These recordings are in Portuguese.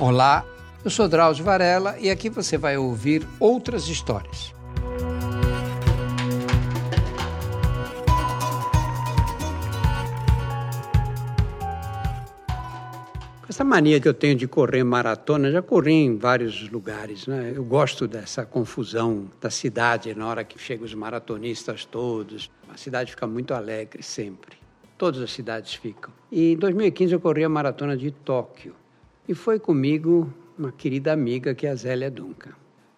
Olá, eu sou Drauzio Varela e aqui você vai ouvir outras histórias. Essa mania que eu tenho de correr maratona, já corri em vários lugares, né? Eu gosto dessa confusão da cidade na hora que chegam os maratonistas todos. A cidade fica muito alegre sempre. Todas as cidades ficam. E em 2015 eu corri a maratona de Tóquio. E foi comigo uma querida amiga que é a Zélia Duncan.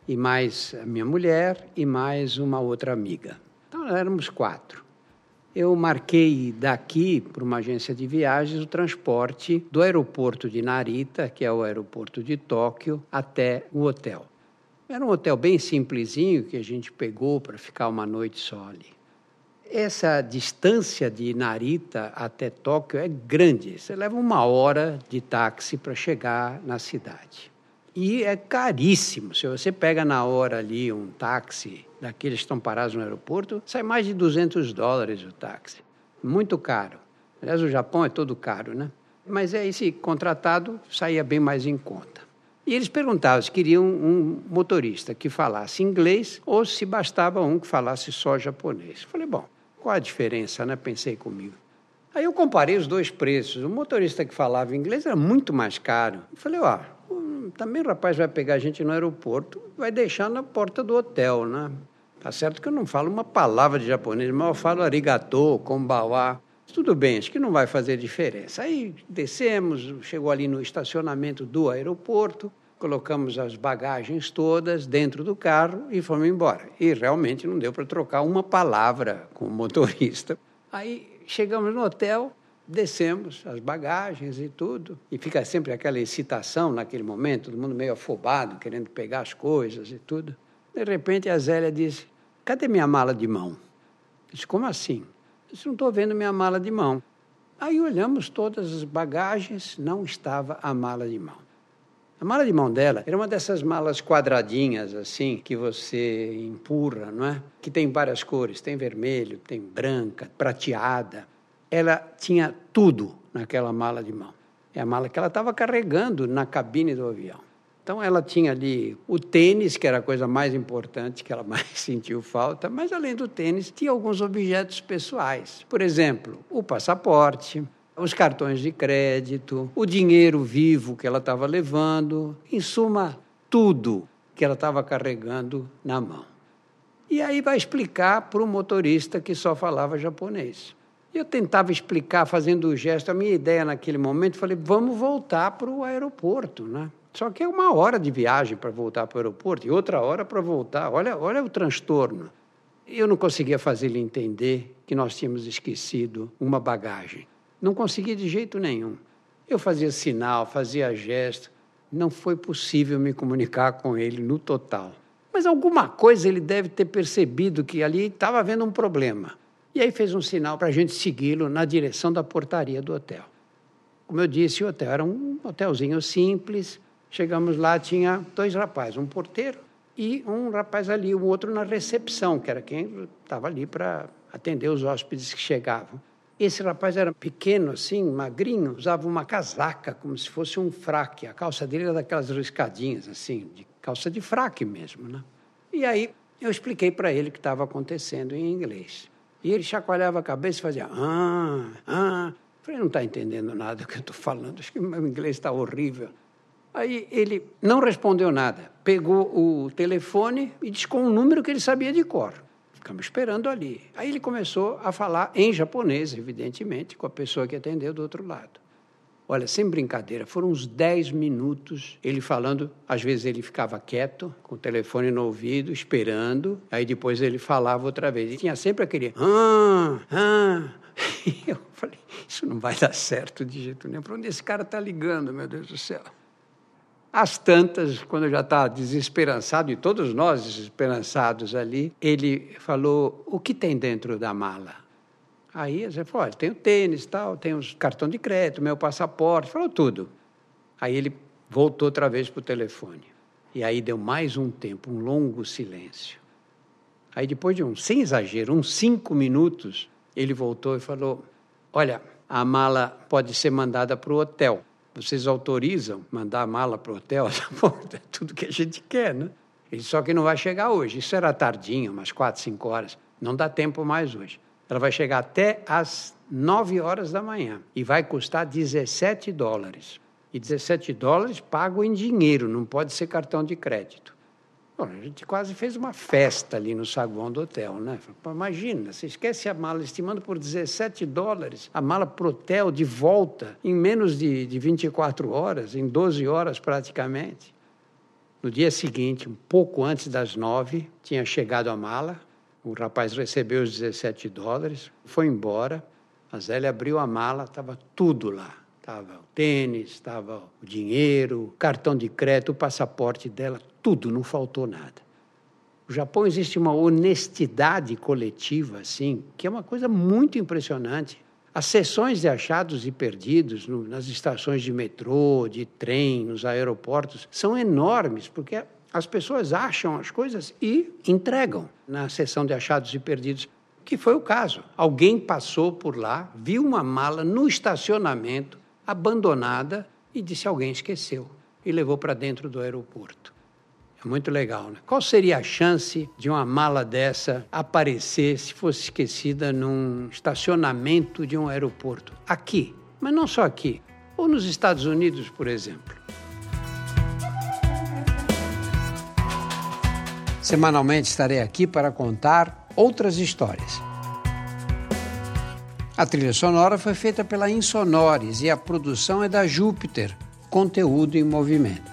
E mais a minha mulher e mais uma outra amiga. Então éramos quatro. Eu marquei daqui para uma agência de viagens o transporte do aeroporto de Narita, que é o aeroporto de Tóquio, até o hotel. Era um hotel bem simplesinho que a gente pegou para ficar uma noite só ali. Essa distância de Narita até Tóquio é grande. Você leva uma hora de táxi para chegar na cidade. E é caríssimo. Se você pega na hora ali um táxi daqueles que estão parados no aeroporto, sai mais de 200 dólares o táxi. Muito caro. Aliás, o Japão é todo caro, né? Mas é esse contratado saía bem mais em conta. E eles perguntavam se queriam um motorista que falasse inglês ou se bastava um que falasse só japonês. Falei, bom, qual a diferença, né? Pensei comigo. Aí eu comparei os dois preços. O motorista que falava inglês era muito mais caro. Eu falei, ó, também o rapaz vai pegar a gente no aeroporto, vai deixar na porta do hotel, né? Tá certo que eu não falo uma palavra de japonês, mas eu falo arigato, konbawa. Tudo bem, acho que não vai fazer diferença. Aí descemos, chegou ali no estacionamento do aeroporto, colocamos as bagagens todas dentro do carro e fomos embora. E realmente não deu para trocar uma palavra com o motorista. Aí chegamos no hotel, descemos as bagagens e tudo, e fica sempre aquela excitação naquele momento, todo mundo meio afobado, querendo pegar as coisas e tudo. De repente a Zélia disse: Cadê minha mala de mão? Eu disse: Como assim? Eu disse: Não estou vendo minha mala de mão. Aí olhamos todas as bagagens, não estava a mala de mão. A mala de mão dela era uma dessas malas quadradinhas, assim, que você empurra, não é? Que tem várias cores: tem vermelho, tem branca, prateada. Ela tinha tudo naquela mala de mão. É a mala que ela estava carregando na cabine do avião. Então ela tinha ali o tênis, que era a coisa mais importante, que ela mais sentiu falta, mas além do tênis, tinha alguns objetos pessoais. Por exemplo, o passaporte, os cartões de crédito, o dinheiro vivo que ela estava levando, em suma, tudo que ela estava carregando na mão. E aí vai explicar para o motorista que só falava japonês. Eu tentava explicar, fazendo o gesto, a minha ideia naquele momento, falei, vamos voltar para o aeroporto, né? Só que é uma hora de viagem para voltar para o aeroporto e outra hora para voltar. Olha, olha o transtorno. Eu não conseguia fazer ele entender que nós tínhamos esquecido uma bagagem. Não conseguia de jeito nenhum. Eu fazia sinal, fazia gesto. Não foi possível me comunicar com ele no total. Mas alguma coisa ele deve ter percebido que ali estava havendo um problema. E aí fez um sinal para a gente segui-lo na direção da portaria do hotel. Como eu disse, o hotel era um hotelzinho simples. Chegamos lá, tinha dois rapazes, um porteiro e um rapaz ali, o outro na recepção, que era quem estava ali para atender os hóspedes que chegavam. Esse rapaz era pequeno assim, magrinho, usava uma casaca, como se fosse um fraque. A calça dele era daquelas riscadinhas assim, de calça de fraque mesmo, né? E aí eu expliquei para ele o que estava acontecendo em inglês. E ele chacoalhava a cabeça e fazia ah, ah. Falei, não está entendendo nada do que eu estou falando, acho que meu inglês está horrível. Aí ele não respondeu nada, pegou o telefone e discou um número que ele sabia de cor. Ficamos esperando ali. Aí ele começou a falar em japonês, evidentemente, com a pessoa que atendeu do outro lado. Olha, sem brincadeira, foram uns 10 minutos ele falando. Às vezes ele ficava quieto, com o telefone no ouvido, esperando. Aí depois ele falava outra vez. E tinha sempre aquele. Ah, ah. E eu falei: Isso não vai dar certo de jeito nenhum. Para onde esse cara está ligando, meu Deus do céu? Às tantas, quando já está desesperançado, e todos nós desesperançados ali, ele falou: O que tem dentro da mala? Aí você falou: Olha, tem o tênis, tal, tem os cartão de crédito, meu passaporte, falou tudo. Aí ele voltou outra vez para o telefone. E aí deu mais um tempo, um longo silêncio. Aí depois de um, sem exagero, uns cinco minutos, ele voltou e falou: Olha, a mala pode ser mandada para o hotel vocês autorizam mandar a mala para o hotel? é tudo que a gente quer, né? Ele só que não vai chegar hoje. Isso era tardinho, umas quatro, cinco horas. Não dá tempo mais hoje. Ela vai chegar até às 9 horas da manhã e vai custar 17 dólares. E 17 dólares pago em dinheiro, não pode ser cartão de crédito. Bom, a gente quase fez uma festa ali no saguão do hotel, né? Imagina, você esquece a mala, estimando por 17 dólares, a mala pro hotel de volta em menos de, de 24 horas, em 12 horas praticamente. No dia seguinte, um pouco antes das nove, tinha chegado a mala, o rapaz recebeu os 17 dólares, foi embora, a Zélia abriu a mala, estava tudo lá. Estava o tênis, estava o dinheiro, o cartão de crédito, o passaporte dela, tudo, não faltou nada. No Japão existe uma honestidade coletiva, assim, que é uma coisa muito impressionante. As sessões de achados e perdidos no, nas estações de metrô, de trem, nos aeroportos, são enormes, porque as pessoas acham as coisas e entregam na sessão de achados e perdidos, que foi o caso. Alguém passou por lá, viu uma mala no estacionamento, abandonada e disse alguém esqueceu e levou para dentro do aeroporto. É muito legal, né? Qual seria a chance de uma mala dessa aparecer se fosse esquecida num estacionamento de um aeroporto? Aqui, mas não só aqui, ou nos Estados Unidos, por exemplo. Semanalmente estarei aqui para contar outras histórias. A trilha sonora foi feita pela Insonores e a produção é da Júpiter, conteúdo em movimento.